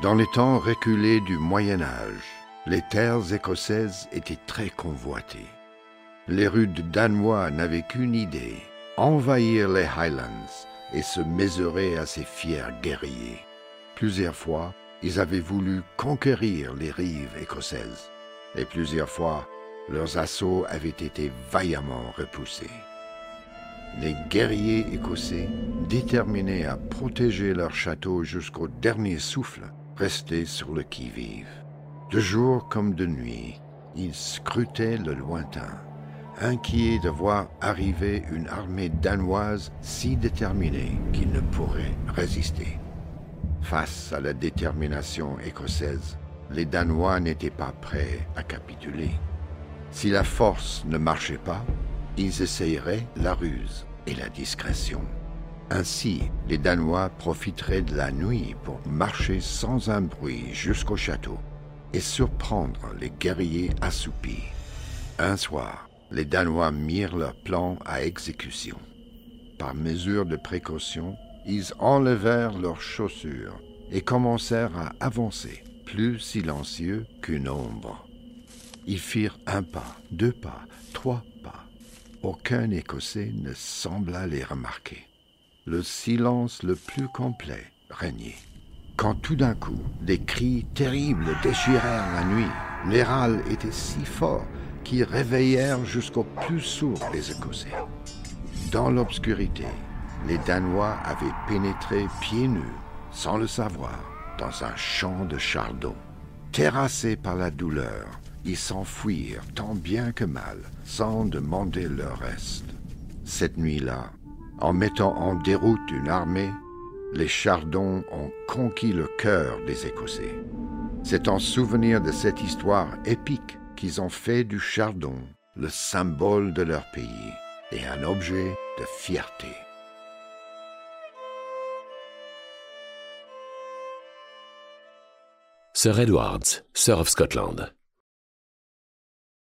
Dans les temps reculés du Moyen Âge, les terres écossaises étaient très convoitées. Les rudes Danois n'avaient qu'une idée, envahir les Highlands et se mesurer à ces fiers guerriers. Plusieurs fois, ils avaient voulu conquérir les rives écossaises, et plusieurs fois, leurs assauts avaient été vaillamment repoussés. Les guerriers écossais, déterminés à protéger leur château jusqu'au dernier souffle, restaient sur le qui-vive. De jour comme de nuit, ils scrutaient le lointain, inquiets de voir arriver une armée danoise si déterminée qu'ils ne pourrait résister. Face à la détermination écossaise, les Danois n'étaient pas prêts à capituler. Si la force ne marchait pas, ils essayeraient la ruse et la discrétion. Ainsi, les Danois profiteraient de la nuit pour marcher sans un bruit jusqu'au château et surprendre les guerriers assoupis. Un soir, les Danois mirent leur plan à exécution. Par mesure de précaution, ils enlevèrent leurs chaussures et commencèrent à avancer, plus silencieux qu'une ombre. Ils firent un pas, deux pas, trois pas. Aucun Écossais ne sembla les remarquer. Le silence le plus complet régnait. Quand tout d'un coup, des cris terribles déchirèrent la nuit, les râles étaient si forts qu'ils réveillèrent jusqu'au plus sourd des Écossais. Dans l'obscurité, les Danois avaient pénétré pieds nus, sans le savoir, dans un champ de chardon. Terrassés par la douleur, ils s'enfuirent tant bien que mal, sans demander leur reste. Cette nuit-là, en mettant en déroute une armée, les Chardons ont conquis le cœur des Écossais. C'est en souvenir de cette histoire épique qu'ils ont fait du Chardon le symbole de leur pays et un objet de fierté. Sir Edwards, Sir of Scotland.